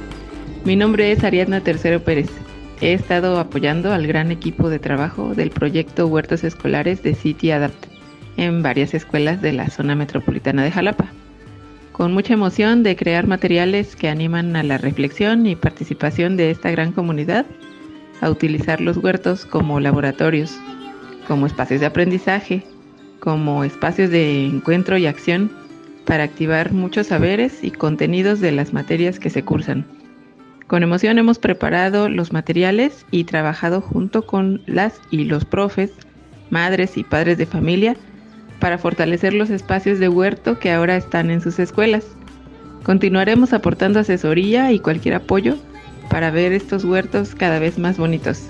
Mi nombre es Ariadna Tercero Pérez. He estado apoyando al gran equipo de trabajo del proyecto Huertos Escolares de City Adapt en varias escuelas de la zona metropolitana de Jalapa. Con mucha emoción de crear materiales que animan a la reflexión y participación de esta gran comunidad, a utilizar los huertos como laboratorios, como espacios de aprendizaje, como espacios de encuentro y acción para activar muchos saberes y contenidos de las materias que se cursan. Con emoción hemos preparado los materiales y trabajado junto con las y los profes, madres y padres de familia para fortalecer los espacios de huerto que ahora están en sus escuelas. Continuaremos aportando asesoría y cualquier apoyo para ver estos huertos cada vez más bonitos.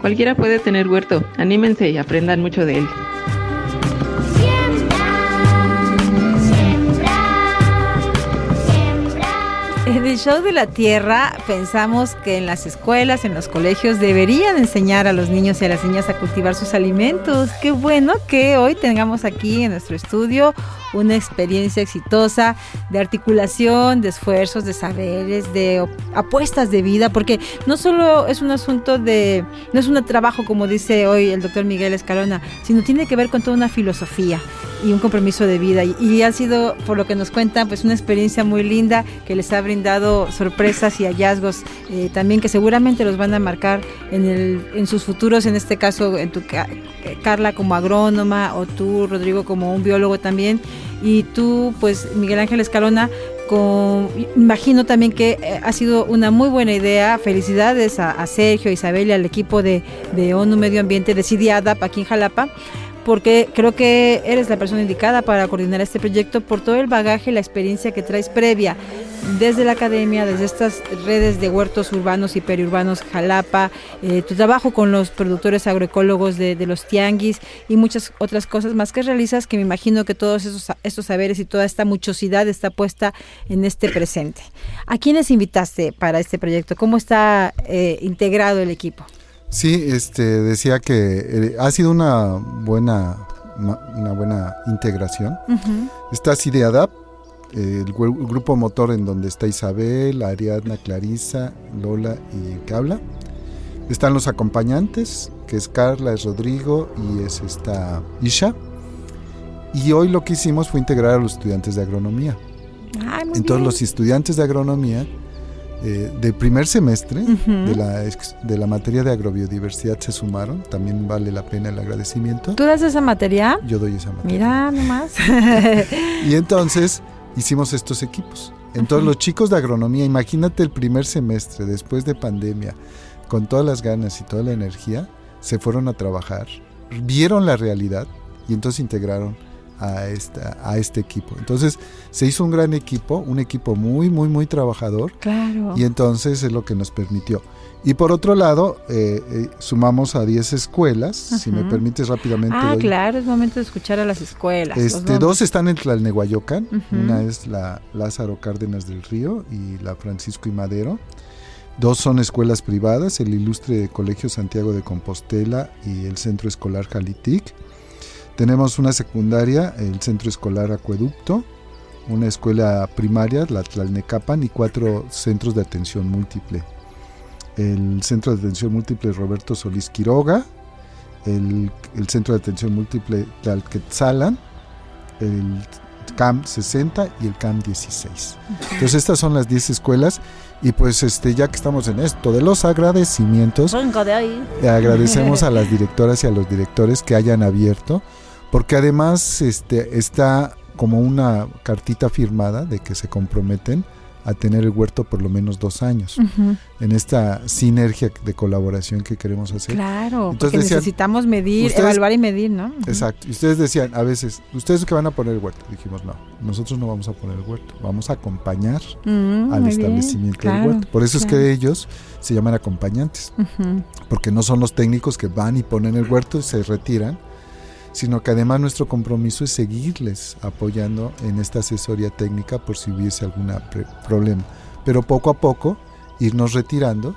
Cualquiera puede tener huerto, anímense y aprendan mucho de él. in el show de la Tierra pensamos que en las escuelas, en los colegios deberían enseñar a los niños y a las niñas a cultivar sus alimentos. Qué bueno que hoy tengamos aquí en nuestro estudio una experiencia exitosa de articulación, de esfuerzos, de saberes, de apuestas de vida, porque no solo es un asunto de, no es un trabajo como dice hoy el doctor Miguel Escalona, sino tiene que ver con toda una filosofía y un compromiso de vida. Y, ha sido, por lo que nos cuentan, pues una experiencia muy linda que les ha brindado sorpresas y hallazgos eh, también que seguramente los van a marcar en, el, en sus futuros, en este caso en tu eh, Carla como agrónoma o tú Rodrigo como un biólogo también y tú pues Miguel Ángel Escalona con, imagino también que eh, ha sido una muy buena idea. Felicidades a, Sergio, a Isabel y al equipo de, de ONU Medio Ambiente de CIDIADAP aquí en Jalapa porque creo que eres la persona indicada para coordinar este proyecto por todo el bagaje y la experiencia que traes previa desde la academia, desde estas redes de huertos urbanos y periurbanos Jalapa, eh, tu trabajo con los productores agroecólogos de, los tianguis y muchas otras cosas más que realizas que me imagino que todos esos, estos saberes y toda esta muchosidad está puesta en este presente. ¿A quiénes invitaste para este proyecto? ¿Cómo está eh, integrado el equipo? Sí, este, decía que eh, ha sido una buena, una buena integración. Está CIDEADAP, el, grupo motor en donde está Isabel, Ariadna, Clarisa, Lola y Cabla. Están los acompañantes, que es Carla, es Rodrigo y es esta Isha. Y hoy lo que hicimos fue integrar a los estudiantes de agronomía. Entonces los estudiantes de agronomía eh, del primer semestre de, la, de la materia de agrobiodiversidad se sumaron. También vale la pena el agradecimiento. ¿Tú das esa materia? Yo doy esa materia. Mira, nomás. [laughs] y entonces hicimos estos equipos. Entonces los chicos de agronomía, imagínate el primer semestre después de pandemia, con todas las ganas y toda la energía, se fueron a trabajar, vieron la realidad y entonces integraron a, esta, a este equipo. Entonces se hizo un gran equipo, un equipo muy, muy, muy trabajador. Claro. Y entonces es lo que nos permitió. Y por otro lado, eh, eh, sumamos a 10 escuelas, si me permites rápidamente. Ah, claro, es momento de escuchar a las escuelas. Este, dos están en Tlalnehuayocan, una es la Lázaro Cárdenas del Río y la Francisco y Madero. Dos son escuelas privadas, el Ilustre Colegio Santiago de Compostela y el Centro Escolar Jalitic. Tenemos una secundaria, el Centro Escolar Acueducto, una escuela primaria, la Tlalnecapan, y cuatro centros de atención múltiple el Centro de Atención Múltiple Roberto Solís Quiroga, el, Centro de Atención Múltiple Tlalquetzalan, el CAM 60 y el CAM 16. Entonces estas son las 10 escuelas y pues este ya que estamos en esto de los agradecimientos, agradecemos a las directoras y a los directores que hayan abierto, porque además este está como una cartita firmada de que se comprometen a tener el huerto por lo menos dos años en esta sinergia de colaboración que queremos hacer. Claro, Entonces porque necesitamos medir, evaluar y medir, ¿no? Exacto. Y ustedes decían a veces, ¿ustedes que van a poner el huerto? Dijimos, no, nosotros no vamos a poner el huerto, vamos a acompañar mm, al establecimiento del huerto. Por eso es que ellos se llaman acompañantes, porque no son los técnicos que van y ponen el huerto y se retiran, sino que además nuestro compromiso es seguirles apoyando en esta asesoría técnica por si hubiese algún problema. Pero poco a poco irnos retirando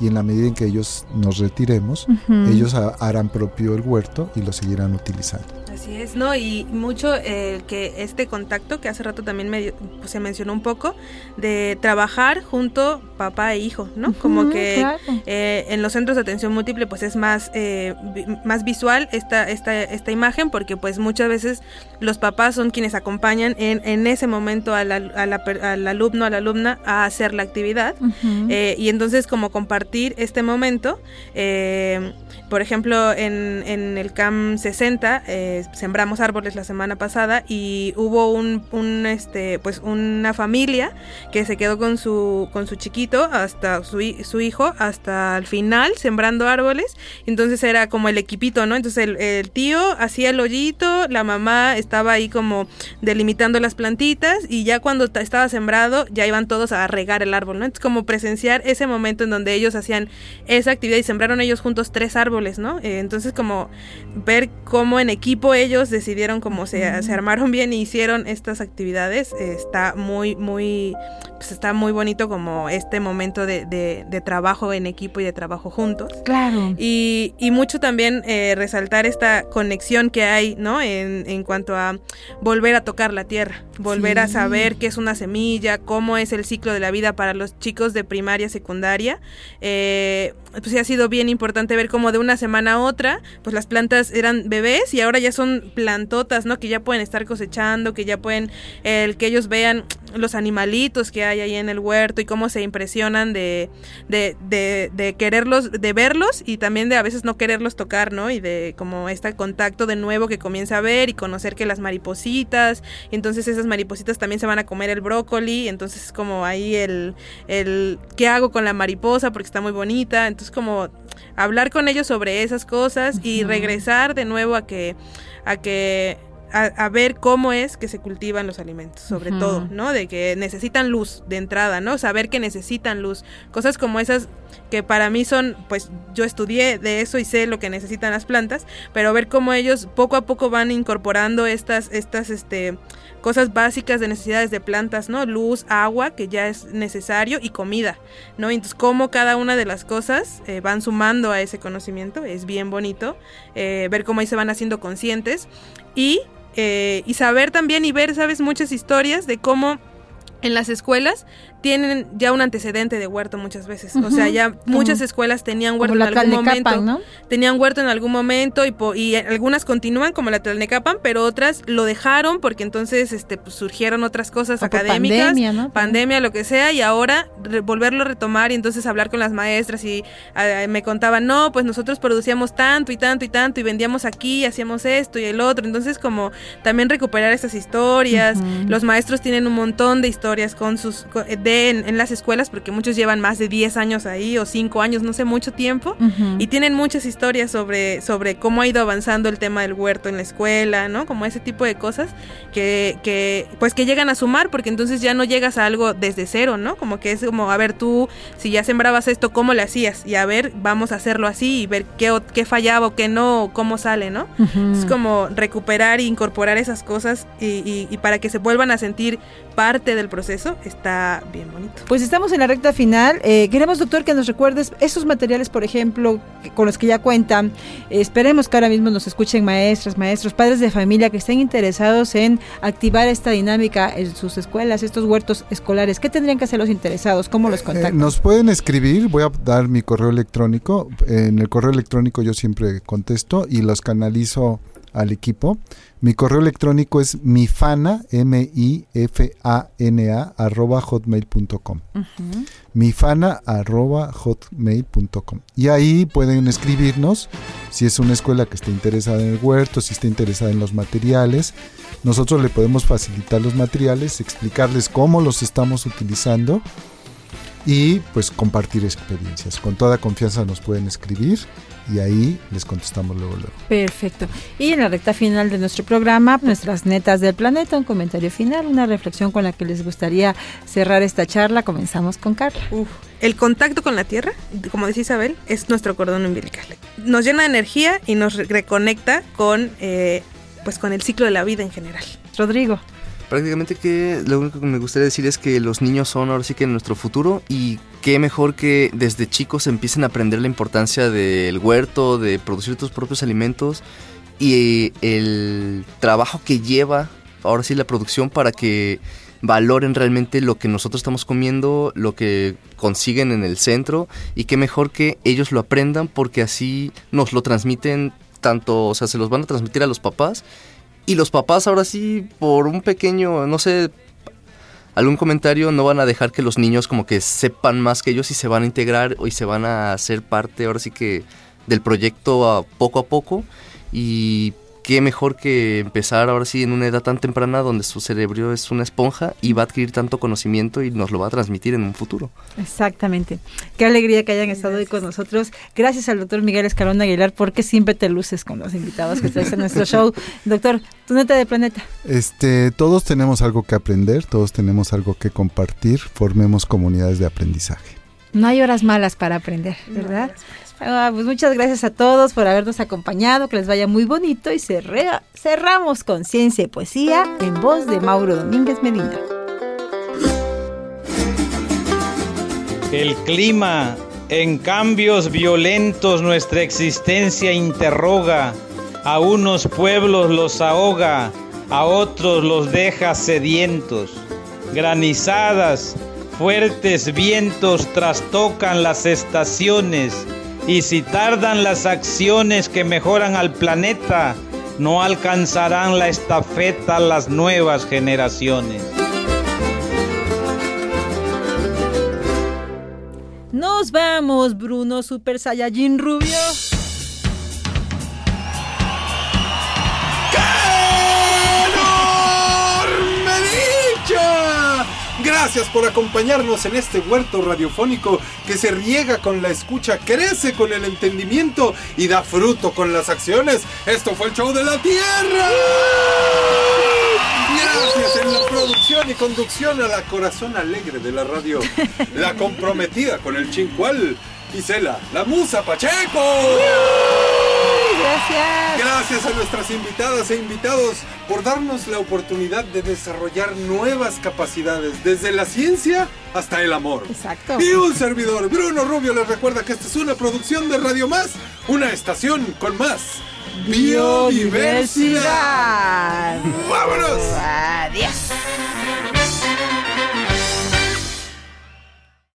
y en la medida en que ellos nos retiremos, ellos harán propio el huerto y lo seguirán utilizando. Así es, ¿no? Y mucho eh, que este contacto, que hace rato también me, pues, se mencionó un poco, de trabajar junto papá e hijo, ¿no? Como que eh, en los centros de atención múltiple pues es más, eh, más visual esta, esta, esta imagen porque pues muchas veces los papás son quienes acompañan en, en ese momento al, al alumno, a la alumna a hacer la actividad y entonces como compartir este momento, por ejemplo en, en el CAM 60, sembramos árboles la semana pasada y hubo un, un, este pues una familia que se quedó con su con su chiquito hasta su, su hijo hasta el final sembrando árboles. Entonces era como el equipito no entonces el, tío hacía el hoyito la mamá estaba ahí como delimitando las plantitas y ya cuando estaba sembrado ya iban todos a regar el árbol no entonces como presenciar ese momento en donde ellos hacían esa actividad y sembraron ellos juntos tres árboles, ¿no? Eh, entonces como ver cómo en equipo ellos decidieron cómo se, se armaron bien y hicieron estas actividades, eh, está muy, muy, pues está muy bonito como este momento de, de- de trabajo en equipo y de trabajo juntos. Claro. Y, y mucho también eh, resaltar esta conexión que hay, ¿no? En, en cuanto a volver a tocar la tierra, volver a saber qué es una semilla, cómo es el ciclo de la vida para los chicos de primaria, secundaria. Eh, pues sí ha sido bien importante ver cómo de una semana a otra, pues las plantas eran bebés y ahora ya son plantotas, ¿no? Que ya pueden estar cosechando, que ya pueden, el que ellos vean los animalitos que hay ahí en el huerto y cómo se impresionan de, de, de, de quererlos, de verlos y también de a veces no quererlos tocar, ¿no? Y de como este contacto de nuevo que comienza a ver y conocer que las maripositas, entonces esas maripositas también se van a comer el brócoli, entonces es como ahí el, el ¿qué hago con la mariposa? Porque está muy bonita, entonces como hablar con ellos sobre esas cosas y regresar de nuevo a que, a que a, a ver cómo es que se cultivan los alimentos, sobre todo, ¿no? De que necesitan luz de entrada, ¿no? Saber que necesitan luz. Cosas como esas que para mí son, pues yo estudié de eso y sé lo que necesitan las plantas, pero ver cómo ellos poco a poco van incorporando estas, estas, este, cosas básicas de necesidades de plantas, ¿no? Luz, agua, que ya es necesario, y comida, ¿no? Entonces, cómo cada una de las cosas eh, van sumando a ese conocimiento, es bien bonito, eh, ver cómo ahí se van haciendo conscientes y, eh, y saber también y ver, ¿sabes? Muchas historias de cómo en las escuelas tienen ya un antecedente de huerto muchas veces. O sea, ya muchas escuelas tenían huerto en algún momento. Tenían huerto en algún momento y, po- y algunas continúan como la Tlalnecapan, pero otras lo dejaron porque entonces este, pues, surgieron otras cosas O académicas, pandemia, ¿no? pandemia, lo que sea, y ahora volverlo a retomar y entonces hablar con las maestras y me contaban, no, pues nosotros producíamos tanto y tanto y tanto y vendíamos aquí, hacíamos esto y el otro, entonces como también recuperar estas historias, los maestros tienen un montón de historias con sus co- de en, en las escuelas porque muchos llevan más de 10 años ahí o 5 años, no sé, mucho tiempo. Ujú. Y tienen muchas historias sobre, sobre cómo ha ido avanzando el tema del huerto en la escuela, ¿no? Como ese tipo de cosas que, que, pues que llegan a sumar, porque entonces ya no llegas a algo desde cero, ¿no? Como que es como, a ver, tú, si ya sembrabas esto, ¿cómo le hacías? Y a ver, vamos a hacerlo así y ver qué, qué fallaba o qué no, o cómo sale, ¿no? Ujú. Es como recuperar e incorporar esas cosas y, y- y para que se vuelvan a sentir parte del proceso, está bien bonito. Pues estamos en la recta final. Eh, queremos, doctor, que nos recuerdes esos materiales, por ejemplo, con los que ya cuentan. Eh, esperemos que ahora mismo nos escuchen maestras, maestros, padres de familia que estén interesados en activar esta dinámica en sus escuelas, estos huertos escolares. ¿Qué tendrían que hacer los interesados? ¿Cómo los Eh, contactan? nos pueden escribir, voy a dar mi correo electrónico. En el correo electrónico yo siempre contesto y los canalizo al equipo. Mi correo electrónico es mifana, M-I-F-A-N-A, arroba hotmail.com. Mifana arroba hotmail.com y ahí pueden escribirnos si es una escuela que esté interesada en el huerto, si está interesada en los materiales. Nosotros le podemos facilitar los materiales, explicarles cómo los estamos utilizando y pues compartir experiencias. Con toda confianza nos pueden escribir y ahí les contestamos luego luego. Perfecto. Y en la recta final de nuestro programa, nuestras netas del planeta, un comentario final, una reflexión con la que les gustaría cerrar esta charla. Comenzamos con Carla. Uf, el contacto con la tierra, como decía Isabel, es nuestro cordón umbilical. Nos llena de energía y nos re- reconecta con, eh, pues con el ciclo de la vida en general. Rodrigo. Prácticamente que lo único que me gustaría decir es que los niños son ahora sí que nuestro futuro y qué mejor que desde chicos empiecen a aprender la importancia del huerto, de producir tus propios alimentos y el trabajo que lleva ahora sí la producción para que valoren realmente lo que nosotros estamos comiendo, lo que consiguen en el centro y qué mejor que ellos lo aprendan porque así nos lo transmiten tanto, o sea, se los van a transmitir a los papás y los papás ahora sí, por un pequeño, no sé, algún comentario, no van a dejar que los niños como que sepan más que ellos y se van a integrar y se van a hacer parte ahora sí que del proyecto poco a poco. Y qué mejor que empezar ahora sí en una edad tan temprana donde su cerebro es una esponja y va a adquirir tanto conocimiento y nos lo va a transmitir en un futuro. Exactamente. Qué alegría que hayan estado hoy con nosotros. Gracias al doctor Miguel Escalón Aguilar porque siempre te luces con los invitados que traes a nuestro [laughs] show. Doctor, tu neta de planeta. Este, todos tenemos algo que aprender, todos tenemos algo que compartir, formemos comunidades de aprendizaje. No hay horas malas para aprender, ¿verdad? Ah, pues muchas gracias a todos por habernos acompañado, que les vaya muy bonito y cerramos con ciencia y poesía en voz de Mauro Domínguez Medina. El clima, en cambios violentos nuestra existencia interroga, a unos pueblos los ahoga, a otros los deja sedientos. Granizadas, fuertes vientos trastocan las estaciones, y si tardan las acciones que mejoran al planeta, no alcanzarán la estafeta las nuevas generaciones. Nos vamos, Bruno Super Saiyajin Rubio. Gracias por acompañarnos en este huerto radiofónico que se riega con la escucha, crece con el entendimiento y da fruto con las acciones. Esto fue el show de la Tierra. Gracias en la producción y conducción a la corazón alegre de la radio, la comprometida con el chincual, Isela, la musa Pacheco. Gracias. Gracias a nuestras invitadas e invitados por darnos la oportunidad de desarrollar nuevas capacidades, desde la ciencia hasta el amor. Exacto. Y un servidor, Bruno Rubio, les recuerda que esta es una producción de Radio Más, una estación con más biodiversidad. Biodiversidad. ¡Vámonos! Adiós.